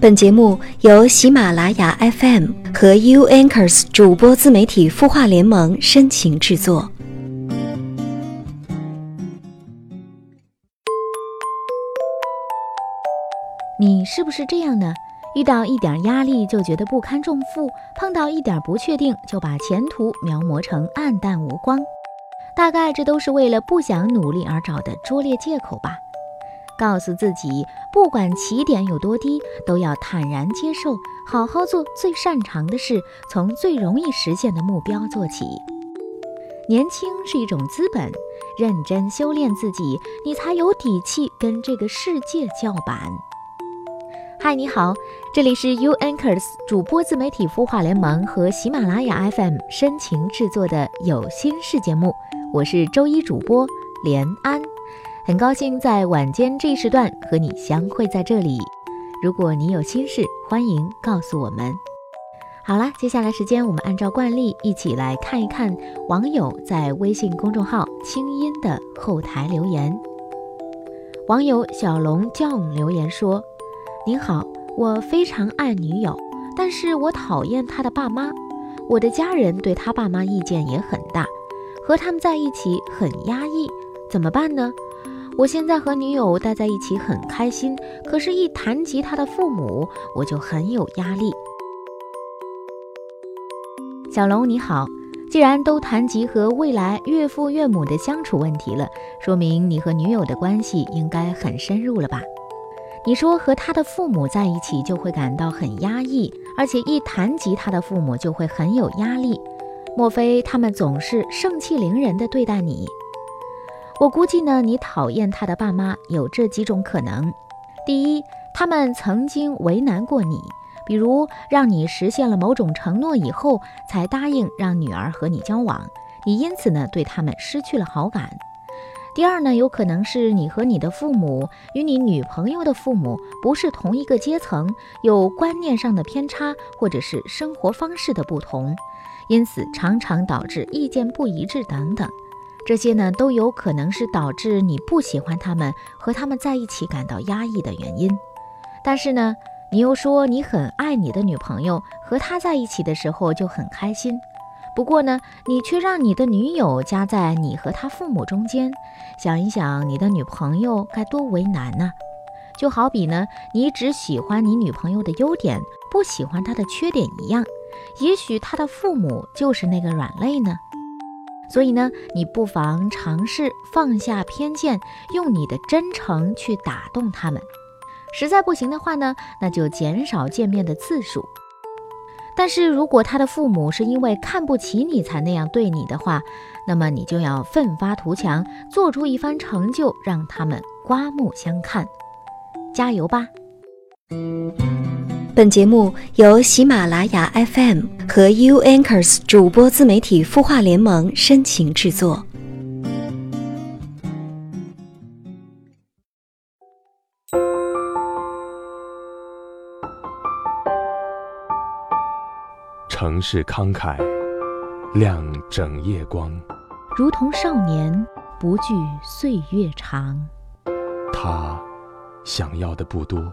本节目由喜马拉雅 FM 和 U Anchors 主播自媒体孵化联盟深情制作。你是不是这样呢？遇到一点压力就觉得不堪重负，碰到一点不确定就把前途描摹成暗淡无光。大概这都是为了不想努力而找的拙劣借口吧。告诉自己，不管起点有多低，都要坦然接受，好好做最擅长的事，从最容易实现的目标做起。年轻是一种资本，认真修炼自己，你才有底气跟这个世界叫板。嗨，你好，这里是 U Anchors 主播自媒体孵化联盟和喜马拉雅 FM 深情制作的有心事节目，我是周一主播连安。很高兴在晚间这一时段和你相会在这里。如果你有心事，欢迎告诉我们。好了，接下来时间我们按照惯例一起来看一看网友在微信公众号“清音”的后台留言。网友小龙酱留言说：“您好，我非常爱女友，但是我讨厌她的爸妈。我的家人对她爸妈意见也很大，和他们在一起很压抑，怎么办呢？”我现在和女友待在一起很开心，可是，一谈及他的父母，我就很有压力。小龙你好，既然都谈及和未来岳父岳母的相处问题了，说明你和女友的关系应该很深入了吧？你说和他的父母在一起就会感到很压抑，而且一谈及他的父母就会很有压力，莫非他们总是盛气凌人的对待你？我估计呢，你讨厌他的爸妈有这几种可能：第一，他们曾经为难过你，比如让你实现了某种承诺以后才答应让女儿和你交往，你因此呢对他们失去了好感；第二呢，有可能是你和你的父母与你女朋友的父母不是同一个阶层，有观念上的偏差，或者是生活方式的不同，因此常常导致意见不一致等等。这些呢都有可能是导致你不喜欢他们和他们在一起感到压抑的原因，但是呢，你又说你很爱你的女朋友，和她在一起的时候就很开心。不过呢，你却让你的女友夹在你和他父母中间，想一想你的女朋友该多为难呢？就好比呢，你只喜欢你女朋友的优点，不喜欢她的缺点一样，也许她的父母就是那个软肋呢。所以呢，你不妨尝试放下偏见，用你的真诚去打动他们。实在不行的话呢，那就减少见面的次数。但是如果他的父母是因为看不起你才那样对你的话，那么你就要奋发图强，做出一番成就，让他们刮目相看。加油吧！本节目由喜马拉雅 FM 和 U Anchors 主播自媒体孵化联盟深情制作。城市慷慨，亮整夜光，如同少年不惧岁月长。他想要的不多。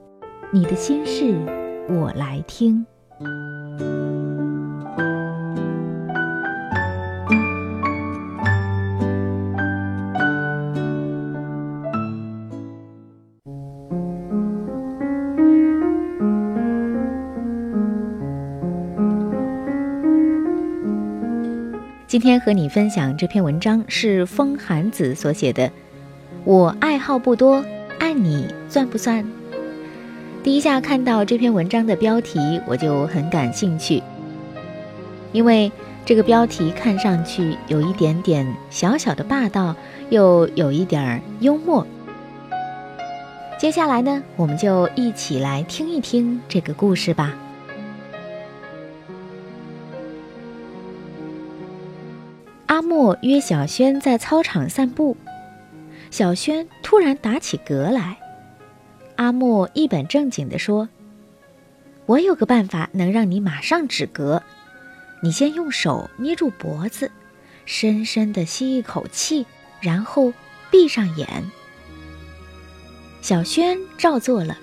你的心事，我来听。今天和你分享这篇文章是风寒子所写的。我爱好不多，爱你算不算？第一下看到这篇文章的标题，我就很感兴趣，因为这个标题看上去有一点点小小的霸道，又有一点儿幽默。接下来呢，我们就一起来听一听这个故事吧。阿莫约小轩在操场散步，小轩突然打起嗝来。阿莫一本正经地说：“我有个办法能让你马上止嗝，你先用手捏住脖子，深深地吸一口气，然后闭上眼。”小轩照做了，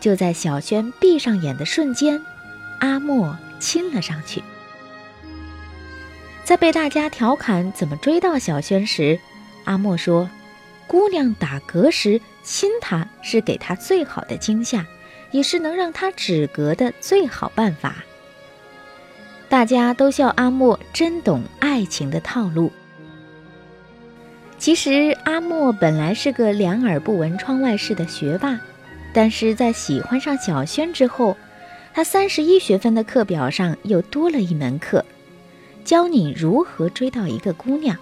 就在小轩闭上眼的瞬间，阿莫亲了上去。在被大家调侃怎么追到小轩时，阿莫说：“姑娘打嗝时亲她是给她最好的惊吓，也是能让她止嗝的最好办法。”大家都笑阿莫真懂爱情的套路。其实阿莫本来是个两耳不闻窗外事的学霸，但是在喜欢上小轩之后，他三十一学分的课表上又多了一门课，教你如何追到一个姑娘。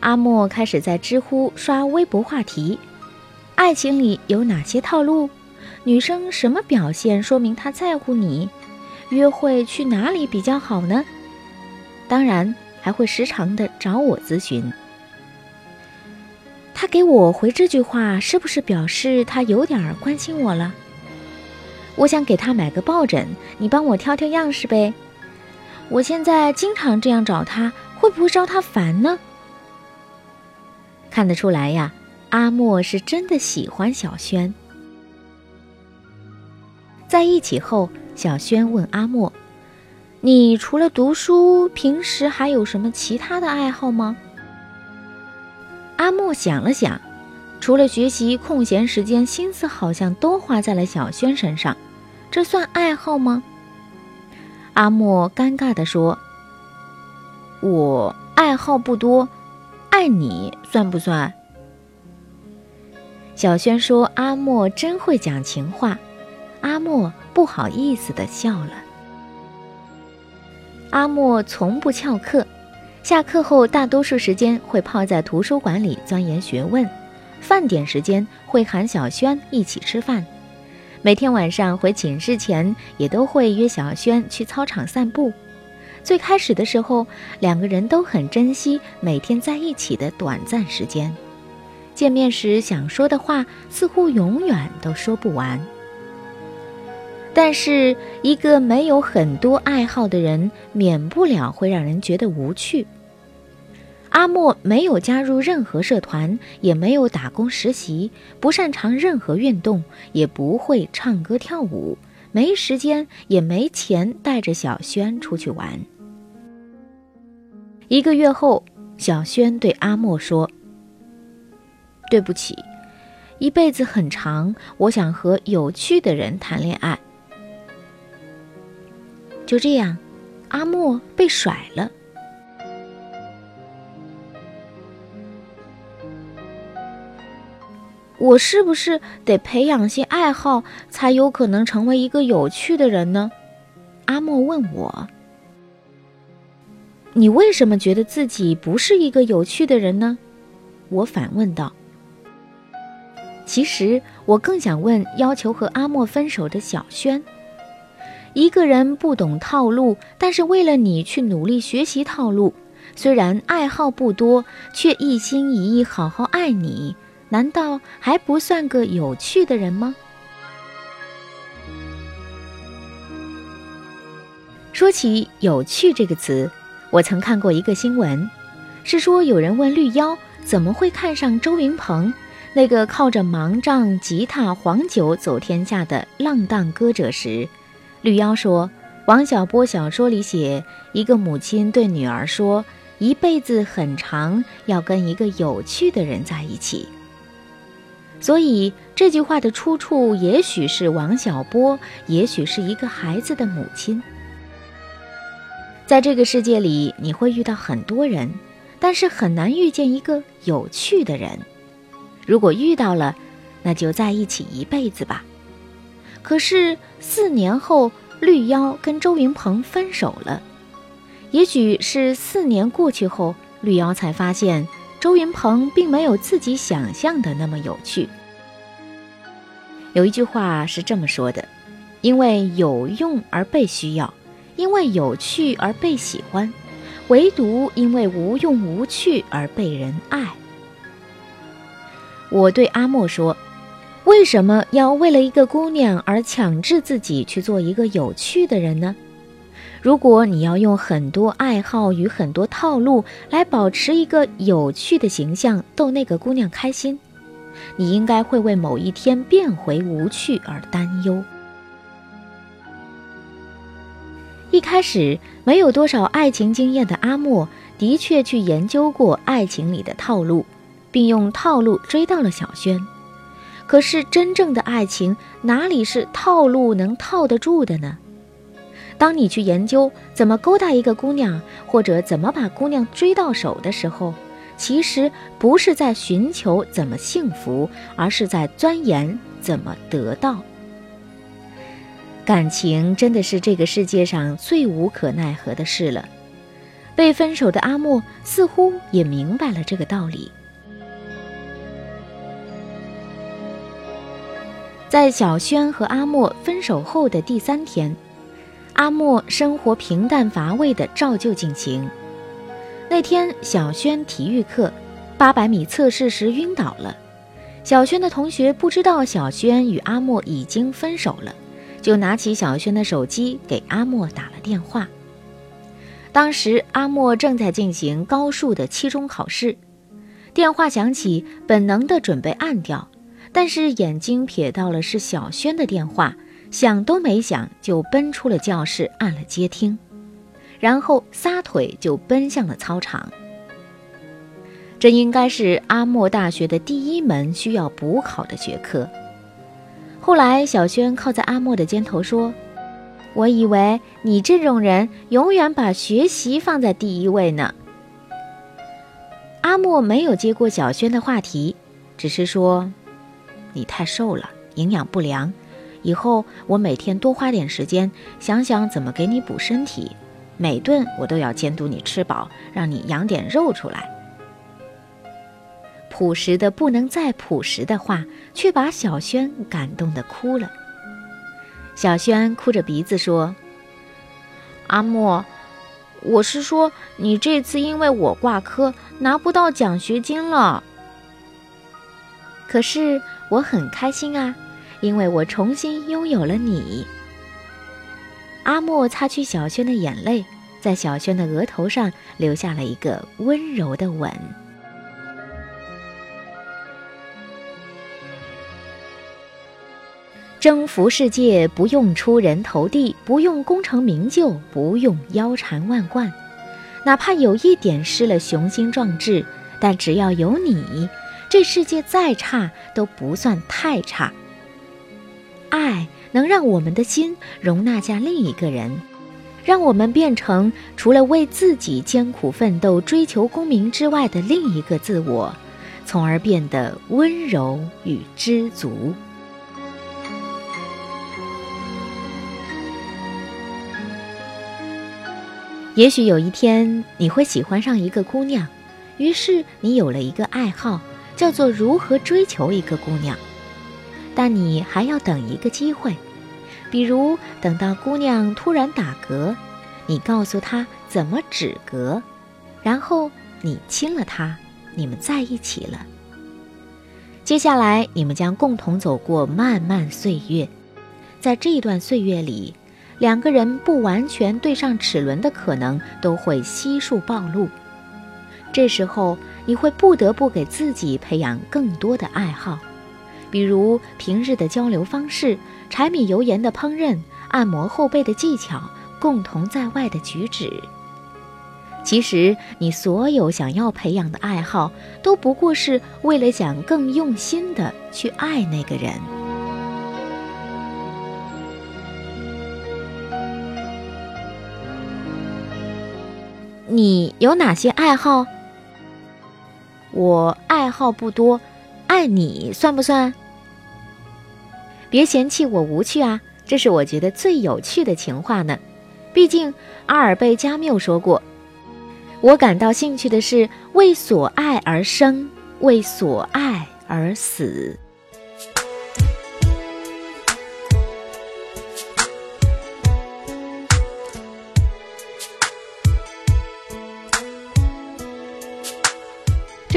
阿莫开始在知乎刷微博话题：爱情里有哪些套路？女生什么表现说明她在乎你？约会去哪里比较好呢？当然。还会时常的找我咨询。他给我回这句话，是不是表示他有点关心我了？我想给他买个抱枕，你帮我挑挑样式呗。我现在经常这样找他，会不会招他烦呢？看得出来呀，阿莫是真的喜欢小轩。在一起后，小轩问阿莫。你除了读书，平时还有什么其他的爱好吗？阿莫想了想，除了学习，空闲时间心思好像都花在了小轩身上，这算爱好吗？阿莫尴尬地说：“我爱好不多，爱你算不算？”小轩说：“阿莫真会讲情话。”阿莫不好意思地笑了。阿莫从不翘课，下课后大多数时间会泡在图书馆里钻研学问，饭点时间会喊小轩一起吃饭，每天晚上回寝室前也都会约小轩去操场散步。最开始的时候，两个人都很珍惜每天在一起的短暂时间，见面时想说的话似乎永远都说不完。但是，一个没有很多爱好的人，免不了会让人觉得无趣。阿莫没有加入任何社团，也没有打工实习，不擅长任何运动，也不会唱歌跳舞，没时间也没钱带着小轩出去玩。一个月后，小轩对阿莫说：“对不起，一辈子很长，我想和有趣的人谈恋爱。”就这样，阿莫被甩了。我是不是得培养些爱好，才有可能成为一个有趣的人呢？阿莫问我。你为什么觉得自己不是一个有趣的人呢？我反问道。其实我更想问要求和阿莫分手的小轩。一个人不懂套路，但是为了你去努力学习套路，虽然爱好不多，却一心一意好好爱你，难道还不算个有趣的人吗？说起“有趣”这个词，我曾看过一个新闻，是说有人问绿妖怎么会看上周云鹏，那个靠着盲杖、吉他、黄酒走天下的浪荡歌者时。绿妖说：“王小波小说里写，一个母亲对女儿说，一辈子很长，要跟一个有趣的人在一起。所以这句话的出处，也许是王小波，也许是一个孩子的母亲。在这个世界里，你会遇到很多人，但是很难遇见一个有趣的人。如果遇到了，那就在一起一辈子吧。”可是四年后，绿妖跟周云鹏分手了。也许是四年过去后，绿妖才发现周云鹏并没有自己想象的那么有趣。有一句话是这么说的：“因为有用而被需要，因为有趣而被喜欢，唯独因为无用无趣而被人爱。”我对阿莫说：“为什么要为了一个姑娘而强制自己去做一个有趣的人呢？如果你要用很多爱好与很多套路来保持一个有趣的形象，逗那个姑娘开心，你应该会为某一天变回无趣而担忧。”一开始没有多少爱情经验的阿莫，的确去研究过爱情里的套路。并用套路追到了小轩，可是真正的爱情哪里是套路能套得住的呢？当你去研究怎么勾搭一个姑娘，或者怎么把姑娘追到手的时候，其实不是在寻求怎么幸福，而是在钻研怎么得到。感情真的是这个世界上最无可奈何的事了。被分手的阿莫似乎也明白了这个道理。在小轩和阿莫分手后的第三天，阿莫生活平淡乏味的照旧进行。那天，小轩体育课八百米测试时晕倒了。小轩的同学不知道小轩与阿莫已经分手了，就拿起小轩的手机给阿莫打了电话。当时阿莫正在进行高数的期中考试，电话响起，本能的准备按掉。但是眼睛瞥到了是小轩的电话，想都没想就奔出了教室，按了接听，然后撒腿就奔向了操场。这应该是阿莫大学的第一门需要补考的学科。后来，小轩靠在阿莫的肩头说：“我以为你这种人永远把学习放在第一位呢。”阿莫没有接过小轩的话题，只是说。你太瘦了，营养不良。以后我每天多花点时间，想想怎么给你补身体。每顿我都要监督你吃饱，让你养点肉出来。朴实的不能再朴实的话，却把小轩感动的哭了。小轩哭着鼻子说：“阿莫，我是说，你这次因为我挂科，拿不到奖学金了。可是。”我很开心啊，因为我重新拥有了你。阿莫擦去小轩的眼泪，在小轩的额头上留下了一个温柔的吻。征服世界不用出人头地，不用功成名就，不用腰缠万贯，哪怕有一点失了雄心壮志，但只要有你。这世界再差都不算太差。爱能让我们的心容纳下另一个人，让我们变成除了为自己艰苦奋斗、追求功名之外的另一个自我，从而变得温柔与知足。也许有一天你会喜欢上一个姑娘，于是你有了一个爱好。叫做如何追求一个姑娘，但你还要等一个机会，比如等到姑娘突然打嗝，你告诉她怎么止嗝，然后你亲了她，你们在一起了。接下来你们将共同走过漫漫岁月，在这段岁月里，两个人不完全对上齿轮的可能都会悉数暴露。这时候，你会不得不给自己培养更多的爱好，比如平日的交流方式、柴米油盐的烹饪、按摩后背的技巧、共同在外的举止。其实，你所有想要培养的爱好，都不过是为了想更用心的去爱那个人。你有哪些爱好？我爱好不多，爱你算不算？别嫌弃我无趣啊，这是我觉得最有趣的情话呢。毕竟阿尔贝加缪说过：“我感到兴趣的是为所爱而生，为所爱而死。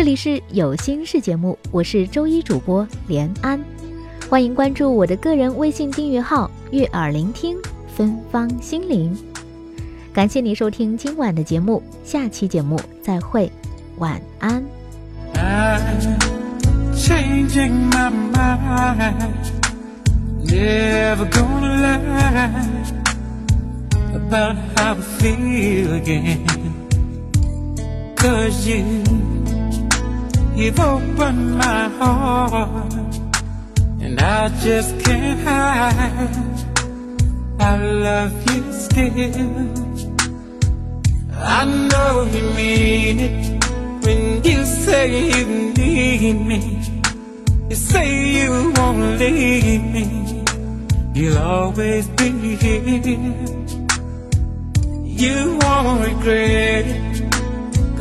这里是有心事节目，我是周一主播连安，欢迎关注我的个人微信订阅号“悦耳聆听芬芳心灵”。感谢你收听今晚的节目，下期节目再会，晚安。I know you mean it when you say you need me. You say you won't leave me. You'll always be here. You won't regret it.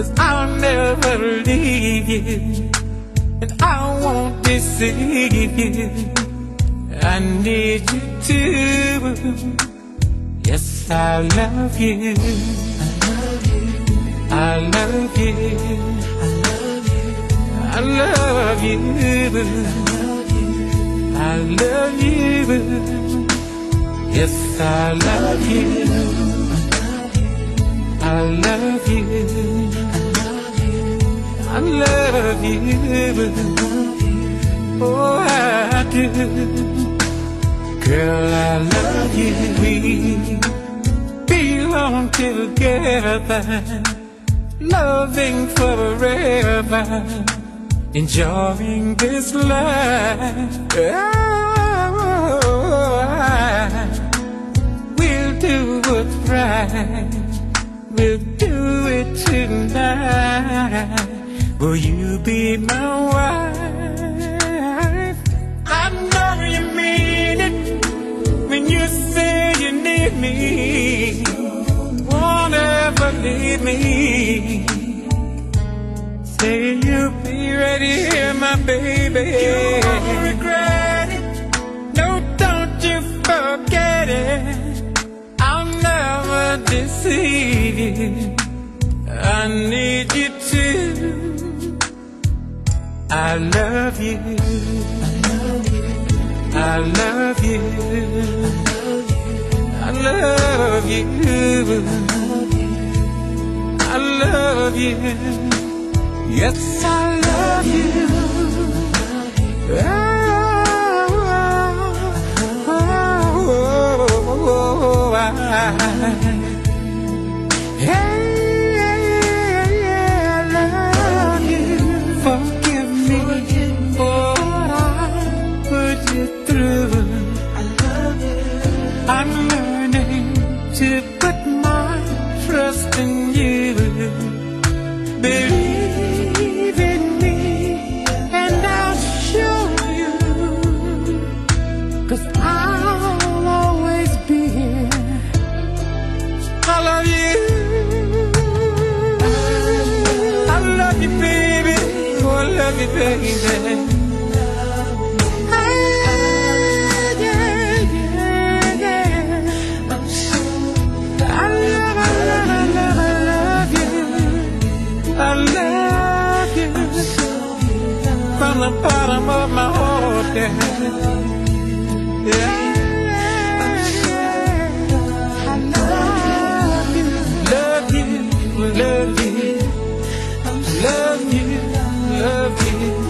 Cause I'll never leave you. And I won't deceive you. I need you too Yes, I love you. I love you. I love you. I love you. I love you. Yes, I love you. I love you. I love you. Oh, I do. Girl, I love you. We belong together loving forever, enjoying this life. Oh, Will you be my wife? I know you mean it when you say you need me never leave me. Say you'll be ready here, my baby. You won't regret it. No, don't you forget it. I'll never deceive you. I need you. I love you. I love you. I love you. I love you. Yes, I love you. I'm learning to put my trust in you. Believe in me, and I'll show you. Cause I'll always be here. I love you. I love you, baby. Oh, I love you, baby. from the bottom of my heart, yeah. yeah. Love you, love you, love you.